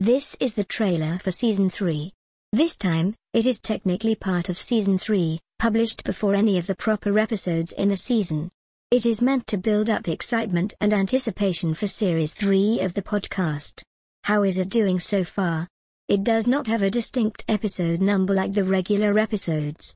This is the trailer for Season 3. This time, it is technically part of Season 3, published before any of the proper episodes in the season. It is meant to build up excitement and anticipation for Series 3 of the podcast. How is it doing so far? It does not have a distinct episode number like the regular episodes.